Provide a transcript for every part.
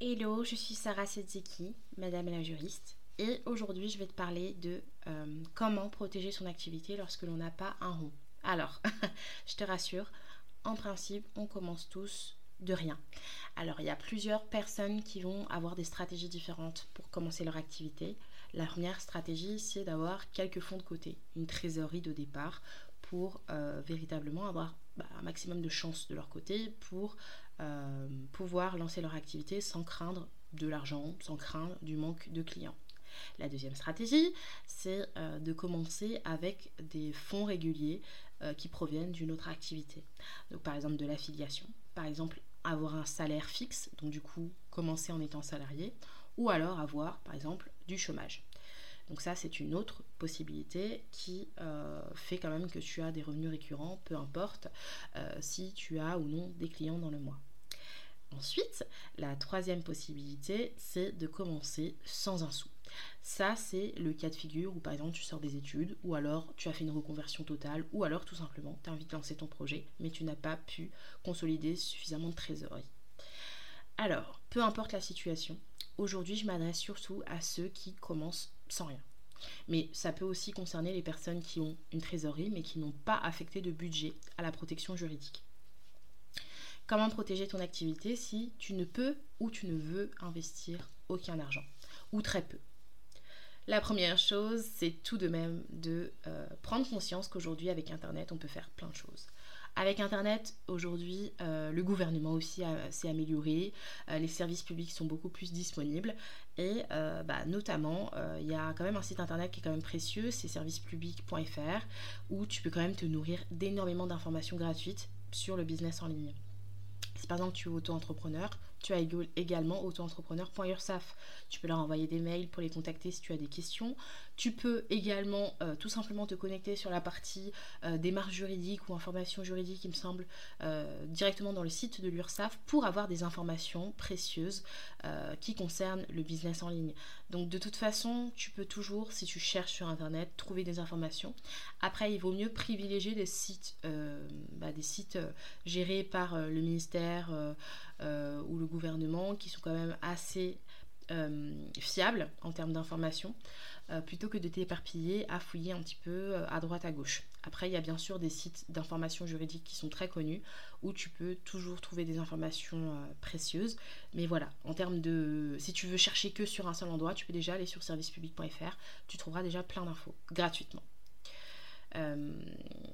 Hello, je suis Sarah Sedzeki, Madame la juriste, et aujourd'hui je vais te parler de euh, comment protéger son activité lorsque l'on n'a pas un rond. Alors, je te rassure, en principe, on commence tous de rien. Alors, il y a plusieurs personnes qui vont avoir des stratégies différentes pour commencer leur activité. La première stratégie, c'est d'avoir quelques fonds de côté, une trésorerie de départ pour euh, véritablement avoir bah, un maximum de chances de leur côté pour pouvoir lancer leur activité sans craindre de l'argent, sans craindre du manque de clients. La deuxième stratégie, c'est euh, de commencer avec des fonds réguliers qui proviennent d'une autre activité. Donc par exemple de l'affiliation, par exemple avoir un salaire fixe, donc du coup commencer en étant salarié, ou alors avoir par exemple du chômage. Donc ça, c'est une autre possibilité qui euh, fait quand même que tu as des revenus récurrents, peu importe euh, si tu as ou non des clients dans le mois. Ensuite, la troisième possibilité, c'est de commencer sans un sou. Ça, c'est le cas de figure où par exemple tu sors des études, ou alors tu as fait une reconversion totale, ou alors tout simplement tu as envie de lancer ton projet, mais tu n'as pas pu consolider suffisamment de trésorerie. Alors, peu importe la situation, aujourd'hui je m'adresse surtout à ceux qui commencent sans rien. Mais ça peut aussi concerner les personnes qui ont une trésorerie mais qui n'ont pas affecté de budget à la protection juridique. Comment protéger ton activité si tu ne peux ou tu ne veux investir aucun argent ou très peu? La première chose, c'est tout de même de euh, prendre conscience qu'aujourd'hui avec Internet, on peut faire plein de choses. Avec Internet, aujourd'hui, euh, le gouvernement aussi s'est amélioré, euh, les services publics sont beaucoup plus disponibles et bah, notamment, il y a quand même un site Internet qui est quand même précieux, c'est servicepublic.fr, où tu peux quand même te nourrir d'énormément d'informations gratuites sur le business en ligne. Par exemple tu es auto-entrepreneur, tu as également auto-entrepreneur.ursaf. Tu peux leur envoyer des mails pour les contacter si tu as des questions. Tu peux également euh, tout simplement te connecter sur la partie euh, démarche juridique ou information juridique, il me semble, euh, directement dans le site de l'URSAF pour avoir des informations précieuses qui concernent le business en ligne. Donc de toute façon, tu peux toujours, si tu cherches sur Internet, trouver des informations. Après, il vaut mieux privilégier des sites, bah, des sites gérés par le ministère ou le gouvernement qui sont quand même assez euh, fiables en termes d'information, euh, plutôt que de t'éparpiller à fouiller un petit peu euh, à droite à gauche. Après, il y a bien sûr des sites d'information juridique qui sont très connus, où tu peux toujours trouver des informations précieuses. Mais voilà, en termes de... Si tu veux chercher que sur un seul endroit, tu peux déjà aller sur servicepublic.fr, tu trouveras déjà plein d'infos, gratuitement. Euh,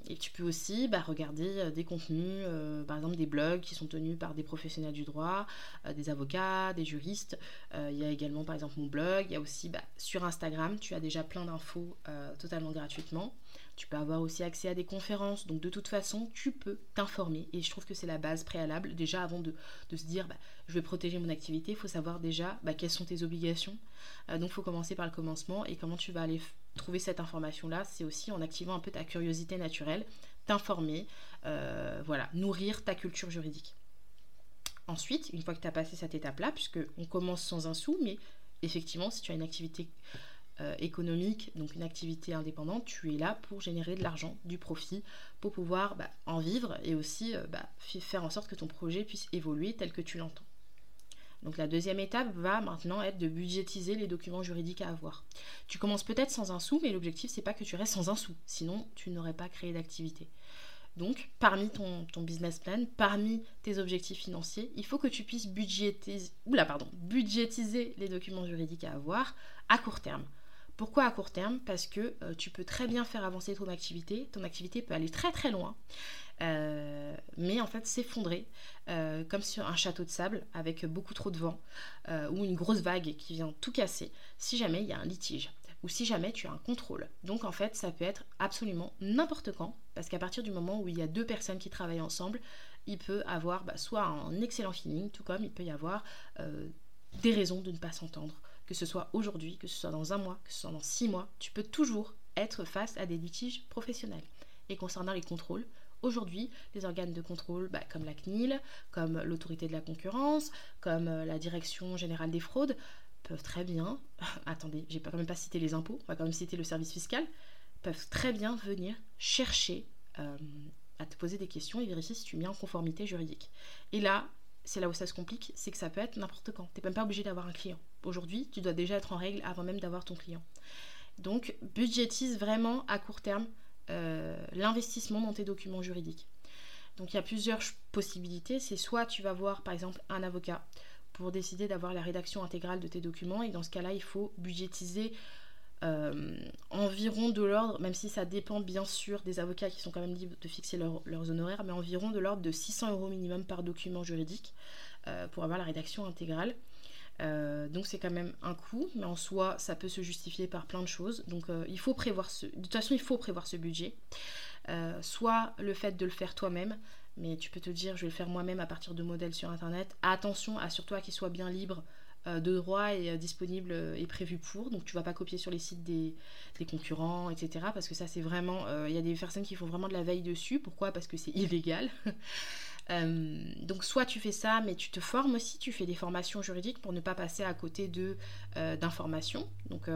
et tu peux aussi bah, regarder euh, des contenus, euh, par exemple des blogs qui sont tenus par des professionnels du droit, des avocats, des juristes. Il y a également par exemple mon blog. Il y a aussi bah, sur Instagram, tu as déjà plein d'infos totalement gratuitement. Tu peux avoir aussi accès à des conférences. Donc de toute façon, tu peux t'informer. Et je trouve que c'est la base préalable. Déjà, avant de, se dire, bah, je vais protéger mon activité, il faut savoir déjà quelles sont tes obligations. donc il faut commencer par le commencement et comment tu vas aller trouver cette information-là, c'est aussi en activant un peu ta curiosité naturelle, t'informer, euh, voilà, nourrir ta culture juridique. Ensuite, une fois que tu as passé cette étape-là, puisque on commence sans un sou, mais effectivement, si tu as une activité euh, économique, donc une activité indépendante, tu es là pour générer de l'argent, du profit, pour pouvoir bah, en vivre et aussi euh, bah, faire en sorte que ton projet puisse évoluer tel que tu l'entends. Donc la deuxième étape va maintenant être de budgétiser les documents juridiques à avoir. Tu commences peut-être sans un sou, mais l'objectif c'est pas que tu restes sans un sou, sinon tu n'aurais pas créé d'activité. Donc, parmi ton, business plan, parmi tes objectifs financiers, il faut que tu puisses budgétiser, pardon, budgétiser les documents juridiques à avoir à court terme. Pourquoi à court terme? Parce que euh, tu peux très bien faire avancer ton activité, ton activité peut aller très très loin, euh, mais en fait s'effondrer euh, comme sur un château de sable avec beaucoup trop de vent ou une grosse vague qui vient tout casser si jamais il y a un litige ou si jamais tu as un contrôle. Donc en fait ça peut être absolument n'importe quand parce qu'à partir du moment où il y a deux personnes qui travaillent ensemble, il peut avoir bah, soit un excellent feeling, tout comme il peut y avoir des raisons de ne pas s'entendre que ce soit aujourd'hui, que ce soit dans un mois, que ce soit dans six mois, tu peux toujours être face à des litiges professionnels. Et concernant les contrôles, aujourd'hui, les organes de contrôle bah, comme la CNIL, comme l'autorité de la concurrence, comme euh, la direction générale des fraudes, peuvent très bien, attendez, j'ai quand même pas cité les impôts, on va quand même citer le service fiscal, peuvent très bien venir chercher euh, à te poser des questions et vérifier si tu es en conformité juridique. Et là, c'est là où ça se complique, c'est que ça peut être n'importe quand. Tu n'es même pas obligé d'avoir un client. Aujourd'hui, tu dois déjà être en règle avant même d'avoir ton client. Donc, budgétise vraiment à court terme l'investissement dans tes documents juridiques. Donc, il y a plusieurs possibilités. C'est soit tu vas voir, par exemple, un avocat pour décider d'avoir la rédaction intégrale de tes documents. Et dans ce cas-là, il faut budgétiser euh, environ de l'ordre, même si ça dépend bien sûr des avocats qui sont quand même libres de fixer leurs honoraires, mais environ de l'ordre de 600 euros minimum par document juridique euh, pour avoir la rédaction intégrale. Euh, donc c'est quand même un coût, mais en soi ça peut se justifier par plein de choses. Donc il faut prévoir ce, de toute façon il faut prévoir ce budget. soit le fait de le faire toi-même, mais tu peux te dire je vais le faire moi-même à partir de modèles sur internet. Attention, assure-toi qu'il soit bien libre euh, de droit euh, disponible euh, et prévu pour. Donc tu vas pas copier sur les sites des, concurrents, etc. Parce que ça c'est vraiment... Il y a des personnes qui font vraiment de la veille dessus. Pourquoi? Parce que c'est illégal. Donc soit tu fais ça, mais tu te formes aussi, tu fais des formations juridiques pour ne pas passer à côté de d'informations. Donc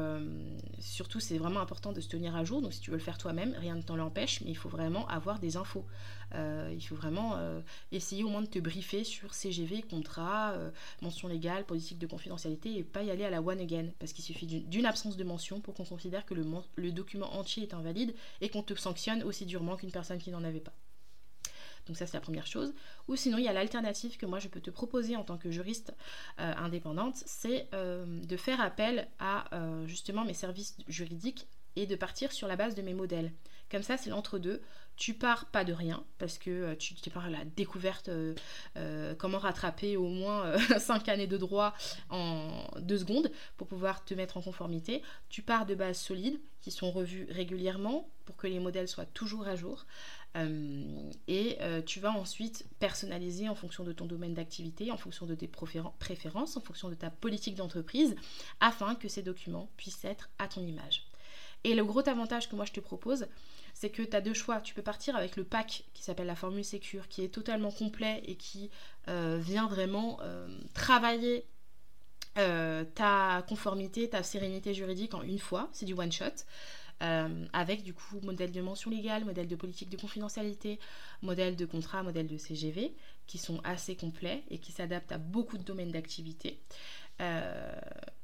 surtout c'est vraiment important de se tenir à jour. Donc si tu veux le faire toi-même, rien ne t'en l'empêche, mais il faut vraiment avoir des infos. Euh, il faut vraiment euh, essayer au moins de te briefer sur CGV, contrat, euh, mention légale, politique de confidentialité et pas y aller à la one again parce qu'il suffit d'une absence de mention pour qu'on considère que le, le document entier est invalide et qu'on te sanctionne aussi durement qu'une personne qui n'en avait pas. Donc ça c'est la première chose. Ou sinon il y a l'alternative que moi je peux te proposer en tant que juriste indépendante, c'est de faire appel à justement mes services juridiques et de partir sur la base de mes modèles. Comme ça c'est l'entre-deux tu pars pas de rien parce que euh, tu, tu pars à la découverte euh, euh, comment rattraper au moins 5 années de droit en 2 secondes pour pouvoir te mettre en conformité. Tu pars de bases solides qui sont revues régulièrement pour que les modèles soient toujours à jour. Et tu vas ensuite personnaliser en fonction de ton domaine d'activité, en fonction de tes préférences, en fonction de ta politique d'entreprise, afin que ces documents puissent être à ton image. Et le gros avantage que moi je te propose, c'est que tu as deux choix. Tu peux partir avec le pack qui s'appelle la formule Secure, qui est totalement complet et qui euh, vient vraiment euh, travailler euh, ta conformité, ta sérénité juridique en une fois. C'est du one shot. Avec du coup modèle de mention légale, modèle de politique de confidentialité, modèle de contrat, modèle de CGV, qui sont assez complets et qui s'adaptent à beaucoup de domaines d'activité. Euh,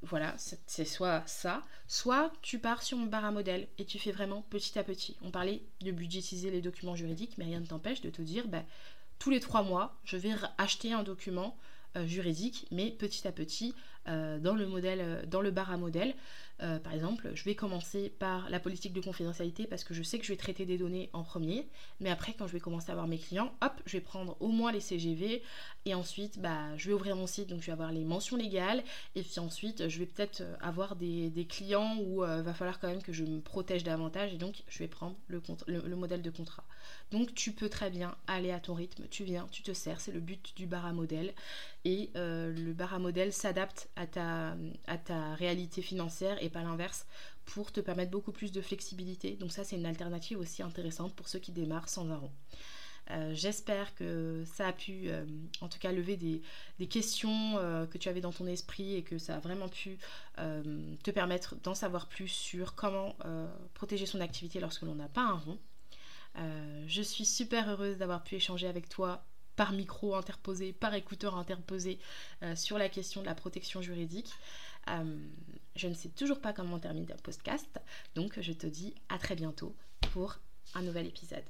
voilà, c'est soit ça, soit tu pars sur mon bar à modèle et tu fais vraiment petit à petit. On parlait de budgétiser les documents juridiques, mais rien ne t'empêche de te dire, bah, tous les trois mois, je vais acheter un document euh, juridique, mais petit à petit, euh, dans le modèle, dans le bar à modèle, euh, par exemple, je vais commencer par la politique de confidentialité parce que je sais que je vais traiter des données en premier. Mais après, quand je vais commencer à avoir mes clients, hop, je vais prendre au moins les CGV. Et ensuite, bah, je vais ouvrir mon site, donc je vais avoir les mentions légales. Et puis ensuite, je vais peut-être euh, avoir des, clients où euh, va falloir quand même que je me protège davantage. Et donc, je vais prendre le modèle de contrat. Donc, tu peux très bien aller à ton rythme. Tu viens, tu te sers. C'est le but du bar à modèle. Et le bar à modèle s'adapte à ta, à ta réalité financière et pas l'inverse pour te permettre beaucoup plus de flexibilité. Donc ça c'est une alternative aussi intéressante pour ceux qui démarrent sans un rond. Euh, j'espère que ça a pu euh, en tout cas lever des, questions euh, que tu avais dans ton esprit et que ça a vraiment pu te permettre d'en savoir plus sur comment protéger son activité lorsque l'on n'a pas un rond. je suis super heureuse d'avoir pu échanger avec toi par micro interposé, par écouteur interposé sur la question de la protection juridique. Euh, je ne sais toujours pas comment terminer un podcast, donc je te dis à très bientôt pour un nouvel épisode.